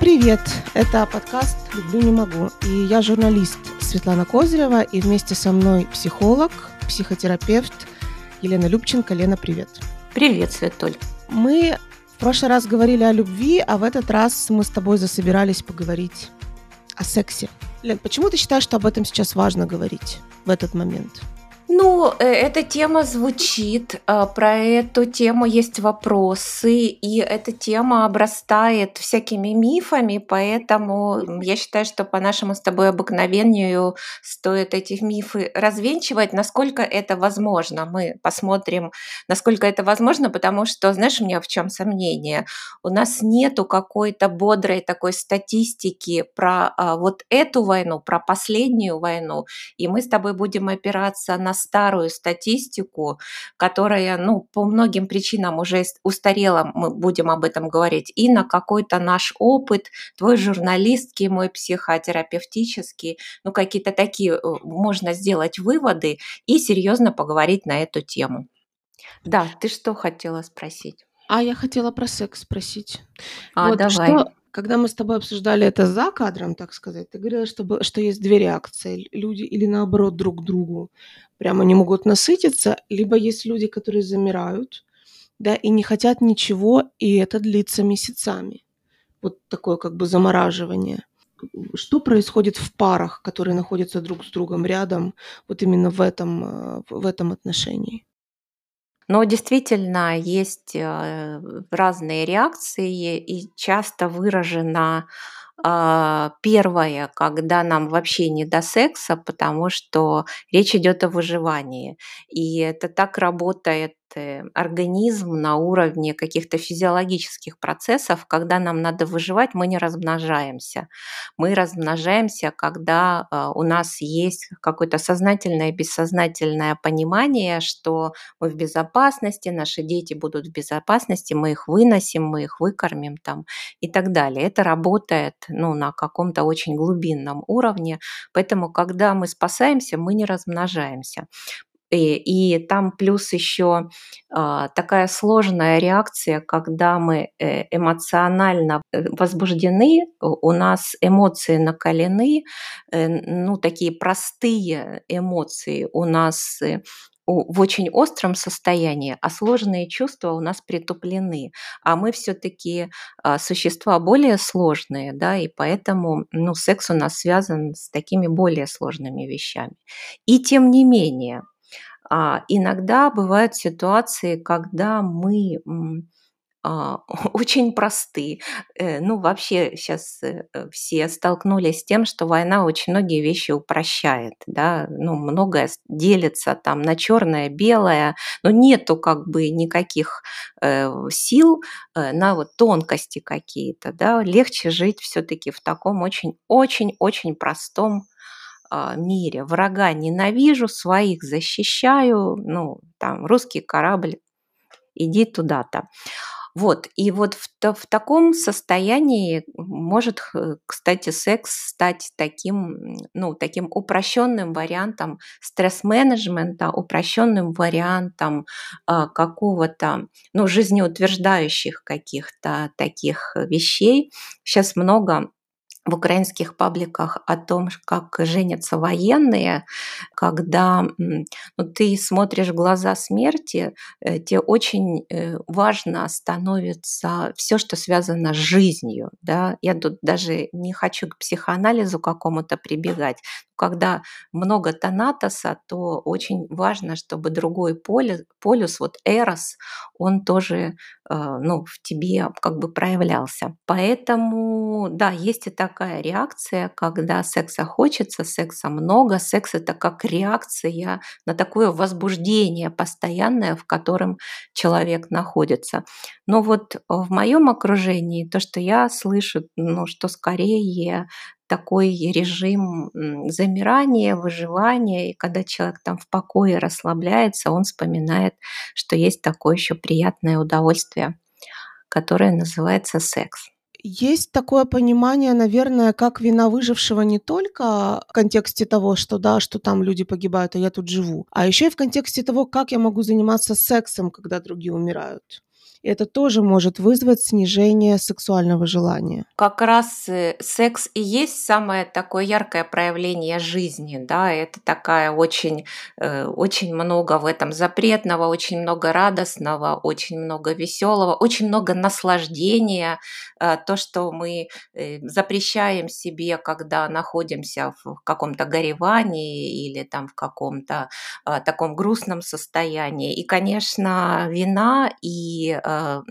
Привет! Это подкаст «Люблю, не могу». И я журналист Светлана Козырева, и вместе со мной психолог, психотерапевт Елена Любченко. Лена, привет! Привет, Светуль! Мы в прошлый раз говорили о любви, а в этот раз мы с тобой засобирались поговорить о сексе. Лен, почему ты считаешь, что об этом сейчас важно говорить в этот момент? Ну, э, эта тема звучит, а, про эту тему есть вопросы, и эта тема обрастает всякими мифами, поэтому я считаю, что по нашему с тобой обыкновению стоит эти мифы развенчивать, насколько это возможно. Мы посмотрим, насколько это возможно, потому что, знаешь, у меня в чем сомнение? У нас нету какой-то бодрой такой статистики про а, вот эту войну, про последнюю войну, и мы с тобой будем опираться на старую статистику, которая, ну, по многим причинам уже устарела, мы будем об этом говорить, и на какой-то наш опыт, твой журналистский, мой психотерапевтический, ну, какие-то такие э, можно сделать выводы и серьезно поговорить на эту тему. Да, ты что хотела спросить? А я хотела про секс спросить. А, вот, давай. Что, когда мы с тобой обсуждали это за кадром, так сказать, ты говорила, что, что есть две реакции. Люди или наоборот друг к другу прямо не могут насытиться, либо есть люди, которые замирают, да, и не хотят ничего, и это длится месяцами. Вот такое как бы замораживание. Что происходит в парах, которые находятся друг с другом рядом, вот именно в этом, э, в этом отношении? Но действительно есть э, разные реакции и часто выражена первое, когда нам вообще не до секса, потому что речь идет о выживании. И это так работает организм на уровне каких-то физиологических процессов, когда нам надо выживать, мы не размножаемся. Мы размножаемся, когда а, у нас есть какое-то сознательное и бессознательное понимание, что мы в безопасности, наши дети будут в безопасности, мы их выносим, мы их выкормим там и так далее. Это работает ну, на каком-то очень глубинном уровне, поэтому когда мы спасаемся, мы не размножаемся. И, и там плюс еще э, такая сложная реакция, когда мы э, эмоционально э, возбуждены, у нас эмоции накалены, э, ну такие простые эмоции у нас э, в очень остром состоянии, а сложные чувства у нас притуплены. А мы все-таки а, существа более сложные, да, и поэтому ну, секс у нас связан с такими более сложными вещами. И тем не менее, а, иногда бывают ситуации, когда мы а, очень просты. Э, ну, вообще сейчас э, все столкнулись с тем, что война очень многие вещи упрощает, да, ну, многое делится там на черное, белое, но нету как бы никаких э, сил э, на вот тонкости какие-то, да, легче жить все-таки в таком очень-очень-очень простом мире. Врага ненавижу, своих защищаю, ну, там, русский корабль, иди туда-то. Вот, и вот в, в таком состоянии может, кстати, секс стать таким, ну, таким упрощенным вариантом стресс-менеджмента, упрощенным вариантом а, какого-то, ну, жизнеутверждающих каких-то таких вещей. Сейчас много в украинских пабликах о том, как женятся военные, когда ну, ты смотришь в глаза смерти, э, тебе очень э, важно становится все, что связано с жизнью. Да? Я тут даже не хочу к психоанализу какому-то прибегать. Когда много тонатоса, то очень важно, чтобы другой полюс, вот эрос, он тоже э, ну, в тебе как бы проявлялся. Поэтому, да, есть и такая реакция, когда секса хочется, секса много. Секс – это как реакция на такое возбуждение постоянное, в котором человек находится. Но вот в моем окружении то, что я слышу, ну, что скорее такой режим замирания, выживания, и когда человек там в покое расслабляется, он вспоминает, что есть такое еще приятное удовольствие, которое называется секс. Есть такое понимание, наверное, как вина выжившего не только в контексте того, что да, что там люди погибают, а я тут живу, а еще и в контексте того, как я могу заниматься сексом, когда другие умирают. Это тоже может вызвать снижение сексуального желания. Как раз э, секс и есть самое такое яркое проявление жизни, да, это такая очень, э, очень много в этом запретного, очень много радостного, очень много веселого, очень много наслаждения, э, то, что мы запрещаем себе, когда находимся в каком-то горевании или там в каком-то таком грустном состоянии. И, конечно, вина и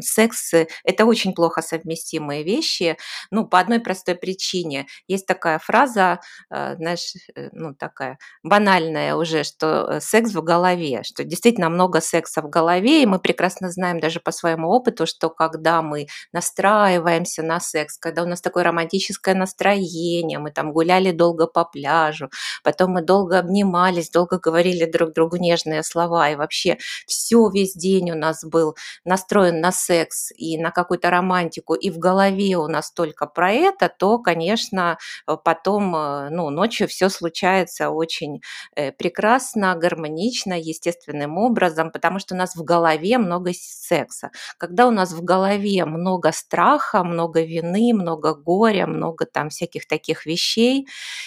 секс – это очень плохо совместимые вещи, ну, по одной простой причине. Есть такая фраза, э, знаешь, э, ну, такая банальная уже, что э, секс в голове, что действительно много секса в голове, и мы прекрасно знаем даже по своему опыту, что когда мы настраиваемся на секс, когда у нас такое романтическое настроение, мы там гуляли долго по пляжу, потом мы долго обнимались, долго говорили друг другу нежные слова, и вообще все весь день у нас был настроен на секс и на какую-то романтику, и в голове у нас только про это, то, конечно, э, потом, э, ну, ночью все случается очень э, прекрасно, гармонично, естественным образом, потому что у нас в голове много секса. Когда у нас в голове много страха, много вины, много горя, много там всяких таких вещей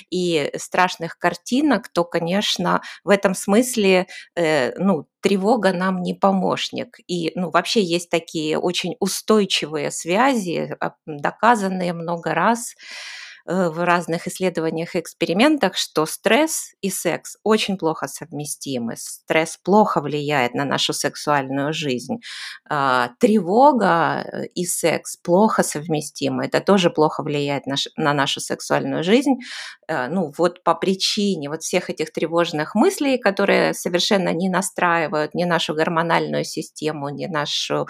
и страшных картинок, то, конечно, в этом смысле, ну, тревога нам не помощник. И ну, вообще есть такие очень устойчивые связи, а, доказанные много раз в разных исследованиях и экспериментах, что стресс и секс очень плохо совместимы. Стресс плохо влияет на нашу сексуальную жизнь. А, тревога э, и секс плохо совместимы. Это тоже плохо влияет на нашу сексуальную жизнь. Э, ну вот по причине вот всех этих тревожных мыслей, которые совершенно не настраивают ни нашу гормональную систему, ни нашу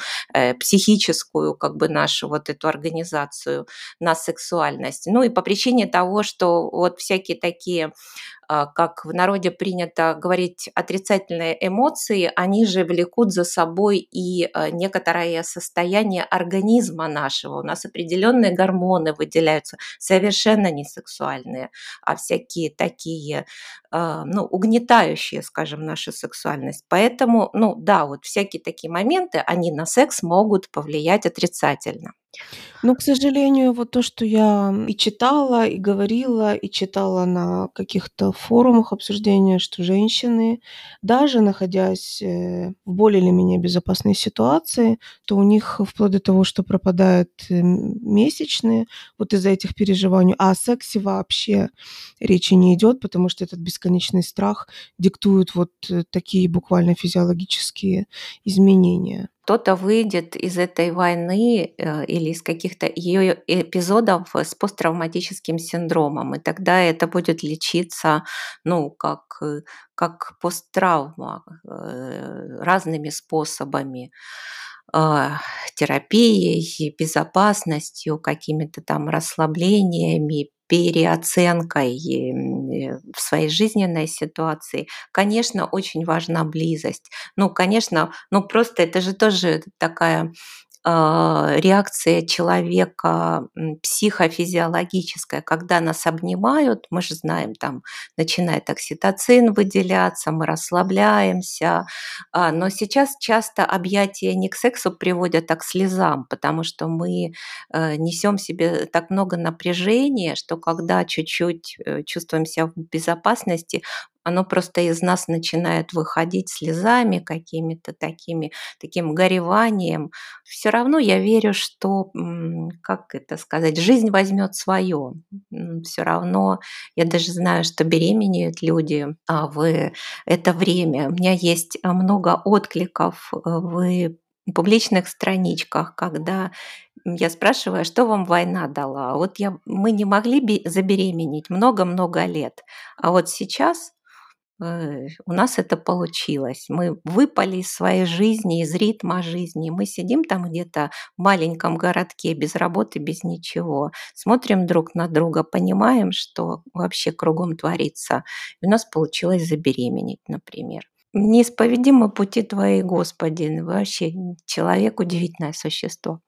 психическую, как бы нашу вот эту организацию на сексуальность. Ну и по причине того, что вот всякие такие а, как в народе принято говорить, отрицательные эмоции, они же влекут за собой и а, некоторое состояние организма нашего. У нас определенные гормоны выделяются, совершенно не сексуальные, а всякие такие, а, ну, угнетающие, скажем, нашу сексуальность. Поэтому, ну, да, вот всякие такие моменты, они на секс могут повлиять отрицательно. Но, к сожалению, вот то, что я и читала, и говорила, и читала на каких-то форумах обсуждения, что женщины, даже находясь э, в более или менее безопасной ситуации, то у них вплоть до того, что пропадают э, месячные вот из-за этих переживаний, а о сексе вообще речи не идет, потому что этот бесконечный страх диктует вот э, такие буквально физиологические изменения кто-то выйдет из этой войны э, или из каких-то ее эпизодов с посттравматическим синдромом, и тогда это будет лечиться, ну, как, э, как посттравма э, разными способами терапией, безопасностью, какими-то там расслаблениями, переоценкой э, в своей жизненной ситуации. Конечно, очень важна близость. Ну, конечно, ну просто это же тоже такая реакция человека психофизиологическая, когда нас обнимают, мы же знаем, там начинает окситоцин выделяться, мы расслабляемся, а, но сейчас часто объятия не к сексу приводят, а к слезам, потому что мы э, несем себе так много напряжения, что когда чуть-чуть э, чувствуем себя в безопасности, оно просто из нас начинает выходить слезами какими-то такими, таким гореванием. Все равно я верю, что, как это сказать, жизнь возьмет свое. Все равно я даже знаю, что беременеют люди а в это время. У меня есть много откликов э, в публичных страничках, когда я спрашиваю, что вам война дала? Вот я, мы не могли забеременеть много-много лет, а вот сейчас у нас это получилось. Мы выпали из своей жизни, из ритма жизни. Мы сидим там где-то в маленьком городке, без работы, без ничего. Смотрим друг на друга, понимаем, что вообще кругом творится. И у нас получилось забеременеть, например. Неисповедимы пути Твои, Господи. Вообще человек – удивительное существо.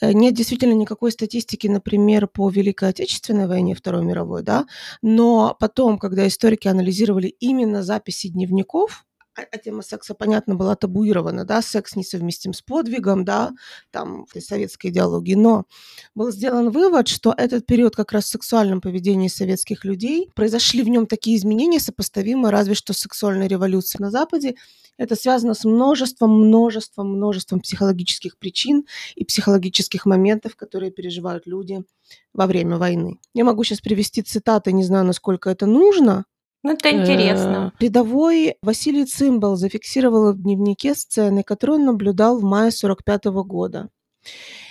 Э, нет действительно никакой статистики, например, по Великой Отечественной войне, Второй мировой, да, но потом, когда историки анализировали именно записи дневников а, а тема секса, понятно, была табуирована, да, секс несовместим с подвигом, да, там, в советской идеологии, но был сделан вывод, что этот период как раз в сексуальном поведении советских людей, произошли в нем такие изменения, сопоставимые разве что с сексуальной революцией на Западе, это связано с множеством, множеством, множеством психологических причин и психологических моментов, которые переживают люди во время войны. Я могу сейчас привести цитаты, не знаю, насколько это нужно, ну, это интересно. Э, рядовой Василий Цимбал зафиксировал в дневнике сцены, которые он наблюдал в мае 45 года.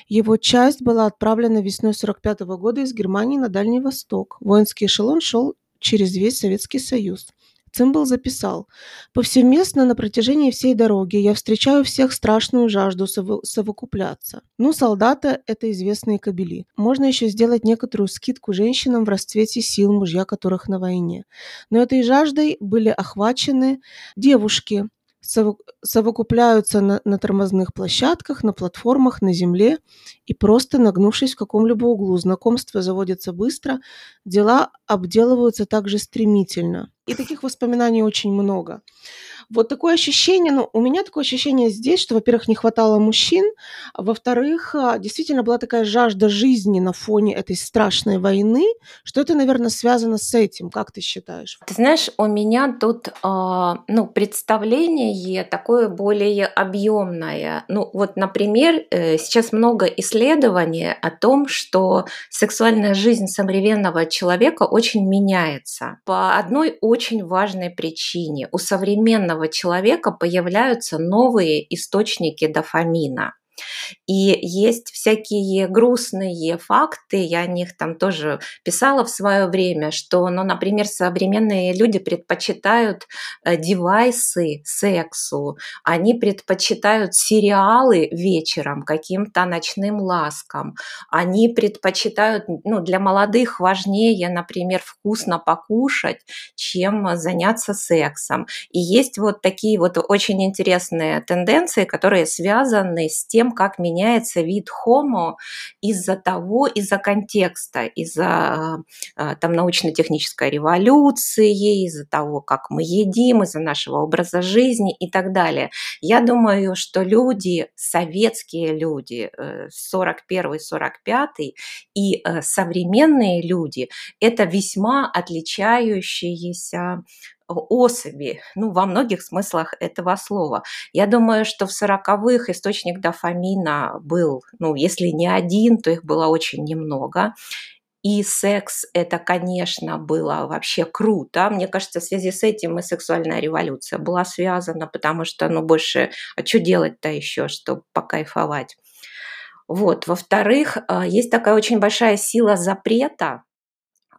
Его часть была отправлена весной 45 года из Германии на Дальний Восток. Воинский эшелон шел через весь Советский Союз. Цимбал записал. «Повсеместно на протяжении всей дороги я встречаю всех страшную жажду совокупляться. Ну, солдаты – это известные кобели. Можно еще сделать некоторую скидку женщинам в расцвете сил, мужья которых на войне. Но этой жаждой были охвачены девушки, совокупляются на, на тормозных площадках, на платформах, на земле и просто нагнувшись в каком-либо углу. Знакомства заводятся быстро, дела обделываются также стремительно. И таких воспоминаний очень много. Вот такое ощущение, ну, у меня такое ощущение здесь, что, во-первых, не хватало мужчин, а во-вторых, а, действительно была такая жажда жизни на фоне этой страшной войны, что это, наверное, связано с этим. Как ты считаешь? Ты знаешь, у меня тут, э, ну, представление такое более объемное. Ну, вот, например, э, сейчас много исследований о том, что сексуальная жизнь современного человека очень меняется по одной очень важной причине. У современного современного человека появляются новые источники дофамина. И есть всякие грустные факты, я о них там тоже писала в свое время, что, ну, например, современные люди предпочитают э, девайсы сексу, они предпочитают сериалы вечером, каким-то ночным ласкам, они предпочитают, ну, для молодых важнее, например, вкусно покушать, чем заняться сексом. И есть вот такие вот очень интересные тенденции, которые связаны с тем, как меняется вид хомо из-за того, из-за контекста, из-за а, там научно-технической революции, из-за того, как мы едим, из-за нашего образа жизни и так далее. Я думаю, что люди, советские люди, 41-45 э, и э, современные люди – это весьма отличающиеся особи, ну, во многих смыслах этого слова. Я думаю, что в сороковых источник дофамина был, ну, если не один, то их было очень немного. И секс это, конечно, было вообще круто. Мне кажется, в связи с этим и сексуальная революция была связана, потому что, ну, больше, а что делать-то еще, чтобы покайфовать? Вот. Во-вторых, а, есть такая очень большая сила запрета,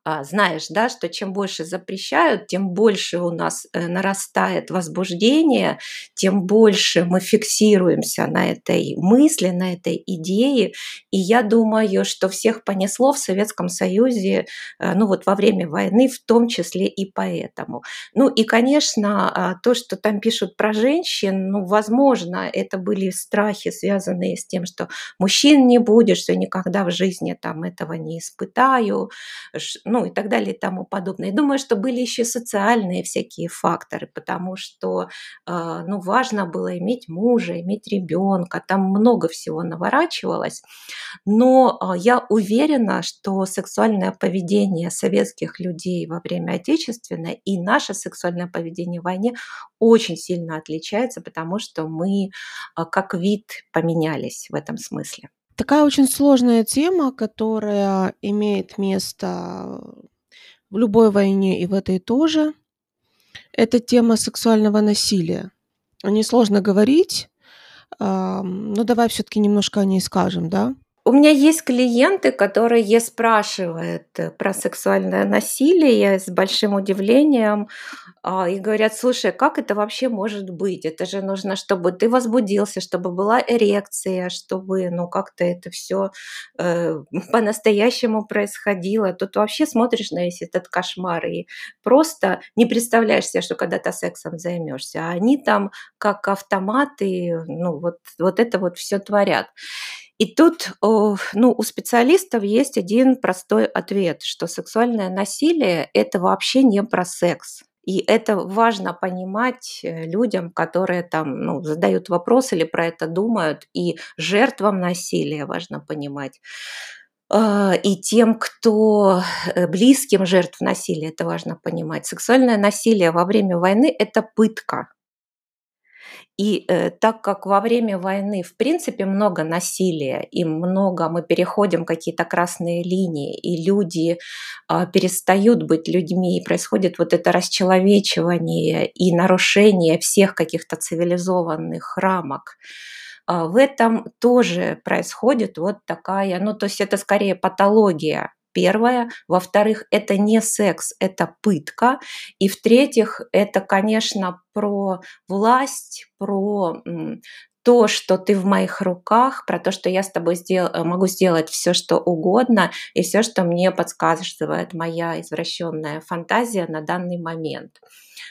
знаешь, да, что чем больше запрещают, тем больше у нас э, нарастает возбуждение, тем больше мы фиксируемся на этой мысли, на этой идее. И я думаю, что всех понесло в Советском Союзе, э, ну вот во время войны, в том числе и поэтому. Ну и, конечно, а, то, что там пишут про женщин, ну, возможно, это были страхи, связанные с тем, что мужчин не будет, что никогда в жизни там этого не испытаю, и так далее и тому подобное. Я думаю, что были еще социальные всякие факторы, потому что а, ну, важно было иметь мужа, иметь ребенка, там много всего наворачивалось. Но а, я уверена, что сексуальное поведение советских людей во время Отечественной и наше сексуальное поведение в войне очень сильно отличается, потому что мы а, как вид поменялись в этом смысле. Такая очень сложная тема, которая имеет место в любой войне и в этой тоже. Это тема сексуального насилия. О ней сложно говорить, но давай все-таки немножко о ней скажем, да? У меня есть клиенты, которые спрашивают э, про сексуальное насилие с большим удивлением а, и говорят, слушай, как это вообще может быть? Это же нужно, чтобы ты возбудился, чтобы была эрекция, чтобы ну как-то это все э, по-настоящему происходило. Тут вообще смотришь на весь этот кошмар и просто не представляешь себе, что когда-то сексом займешься. А они там как автоматы, ну вот, вот это вот все творят. И тут ну, у специалистов есть один простой ответ, что сексуальное насилие – это вообще не про секс. И это важно понимать э, людям, которые там ну, задают вопрос или про это думают, и жертвам насилия важно понимать. А, и тем, кто э, близким жертв насилия, это важно понимать. Сексуальное насилие во время войны – это пытка. И э, так как во время войны, в принципе, много насилия и много мы переходим какие-то красные линии, и люди э, перестают быть людьми, и происходит вот это расчеловечивание и нарушение всех каких-то цивилизованных рамок, э, в этом тоже происходит вот такая, ну то есть это скорее патология первое. Во-вторых, это не секс, это пытка. И в-третьих, это, конечно, про власть, про то, что ты в моих руках, про то, что я с тобой сдел- э, могу сделать все, что угодно, и все, что мне подсказывает моя извращенная фантазия на данный момент.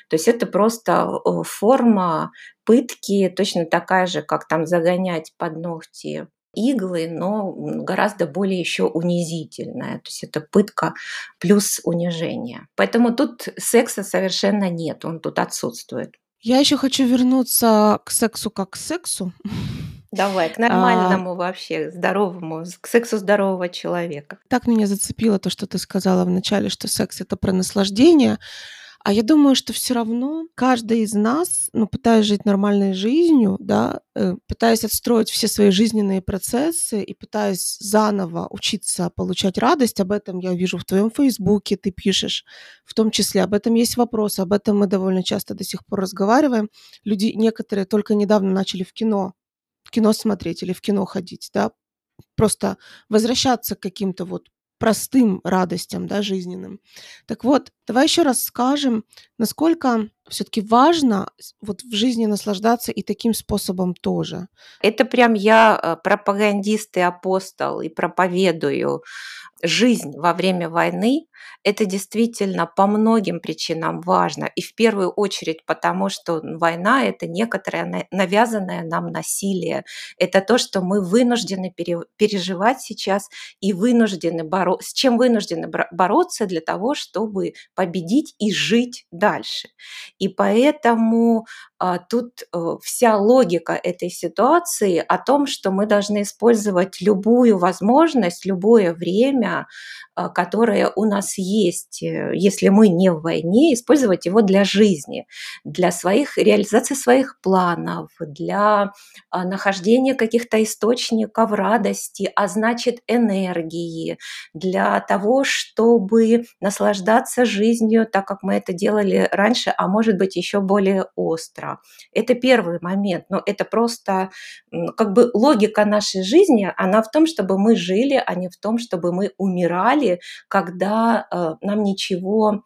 То есть это просто э, форма пытки, точно такая же, как там загонять под ногти иглы, но гораздо более еще унизительная. То есть это пытка плюс унижение. Поэтому тут секса совершенно нет, он тут отсутствует. Я еще хочу вернуться к сексу как к сексу. Давай, к нормальному а, вообще, здоровому, к сексу здорового человека. Так меня зацепило то, что ты сказала вначале, что секс это про наслаждение. А я думаю, что все равно каждый из нас, ну, пытаясь жить нормальной жизнью, да, э, пытаясь отстроить все свои жизненные процессы и пытаясь заново учиться получать радость, об этом я вижу в твоем фейсбуке, ты пишешь, в том числе об этом есть вопросы, об этом мы довольно часто до сих пор разговариваем. Люди некоторые только недавно начали в кино, кино смотреть или в кино ходить, да, просто возвращаться к каким-то вот простым радостям, да, жизненным. Так вот, давай еще раз скажем, насколько все-таки важно вот в жизни наслаждаться и таким способом тоже. Это прям я э, пропагандист и апостол и проповедую жизнь во время войны, это действительно по многим причинам важно. И в первую очередь потому, что война – это некоторое навязанное нам насилие. Это то, что мы вынуждены переживать сейчас и вынуждены бороться, с чем вынуждены бороться для того, чтобы победить и жить дальше. И поэтому тут э, вся логика этой ситуации о том, что мы должны использовать любую возможность, любое время, а, которое у нас есть, э, если мы не в войне, использовать его для жизни, для своих реализации своих планов, для а, нахождения каких-то источников радости, а значит энергии, для того, чтобы наслаждаться жизнью так, как мы это делали раньше, а может быть еще более остро. Это первый момент, но это просто как бы логика нашей жизни, она в том, чтобы мы жили, а не в том, чтобы мы умирали, когда э, нам ничего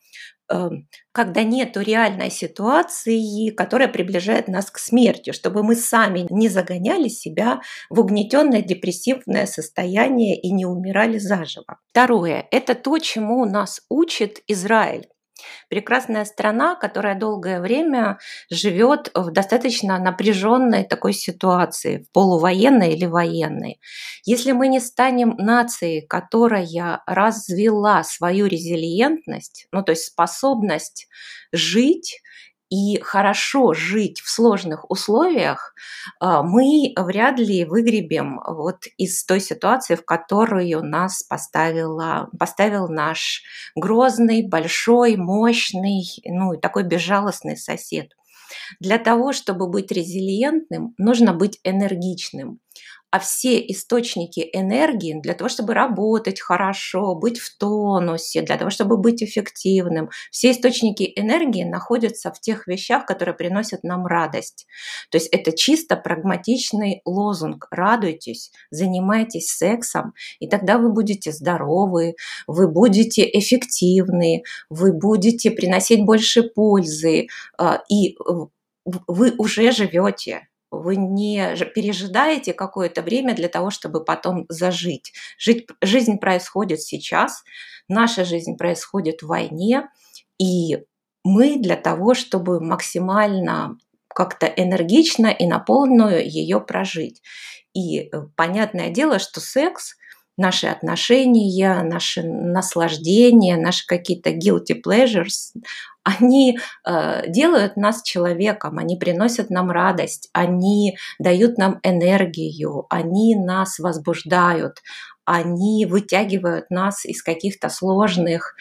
э, когда нет реальной ситуации, которая приближает нас к смерти, чтобы мы сами не загоняли себя в угнетенное депрессивное состояние и не умирали заживо. Второе – это то, чему нас учит Израиль. Прекрасная страна, которая долгое время живет в достаточно напряженной такой ситуации, в полувоенной или военной. Если мы не станем нацией, которая развела свою резилиентность, ну то есть способность жить и хорошо жить в сложных условиях, а, мы вряд ли выгребем вот из той ситуации, в которую нас поставила, поставил наш грозный, большой, мощный, ну и такой безжалостный сосед. Для того, чтобы быть резилиентным, нужно быть энергичным а все источники энергии для того, чтобы работать хорошо, быть в тонусе, для того, чтобы быть эффективным, все источники энергии находятся в тех вещах, которые приносят нам радость. То есть это чисто прагматичный лозунг. Радуйтесь, занимайтесь сексом, и тогда вы будете здоровы, вы будете эффективны, вы будете приносить больше пользы, а, и вы уже живете вы не пережидаете какое-то время для того, чтобы потом зажить. Жить, жизнь происходит сейчас, наша жизнь происходит в войне, и мы для того, чтобы максимально как-то энергично и на полную ее прожить. И э, понятное дело, что секс наши отношения, наши наслаждения, наши какие-то guilty pleasures, они э, делают нас человеком, они приносят нам радость, они дают нам энергию, они нас возбуждают, они вытягивают нас из каких-то сложных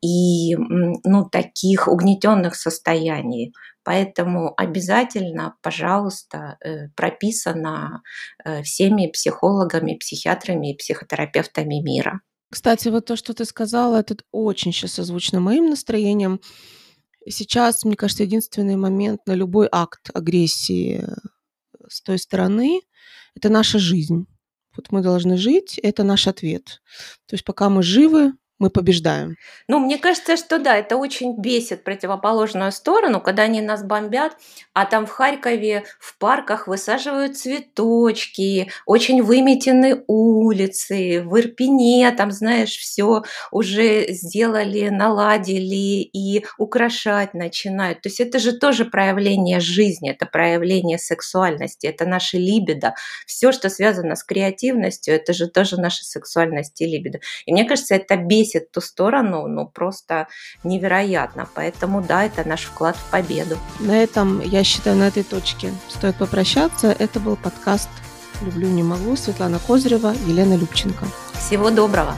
и ну, таких угнетенных состояний. Поэтому обязательно, пожалуйста, э, прописано э, всеми психологами, психиатрами и психотерапевтами мира. Кстати, вот то, что ты сказала, это очень сейчас созвучно моим настроением. Сейчас, мне кажется, единственный момент на любой акт агрессии э, с той стороны – это наша жизнь. Вот мы должны жить, это наш ответ. То есть пока мы живы, мы побеждаем. Ну, мне кажется, что да, это очень бесит противоположную сторону, когда они нас бомбят, а там в Харькове в парках высаживают цветочки, очень выметены улицы, в Ирпене там, знаешь, все уже сделали, наладили и украшать начинают. То есть это же тоже проявление жизни, это проявление сексуальности, это наши либидо. Все, что связано с креативностью, это же тоже наша сексуальность и либидо. И мне кажется, это бесит бесит ту сторону, ну, просто невероятно. Поэтому, да, это наш вклад в победу. На этом, я считаю, на этой точке стоит попрощаться. Это был подкаст «Люблю, не могу» Светлана Козырева, Елена Любченко. Всего доброго!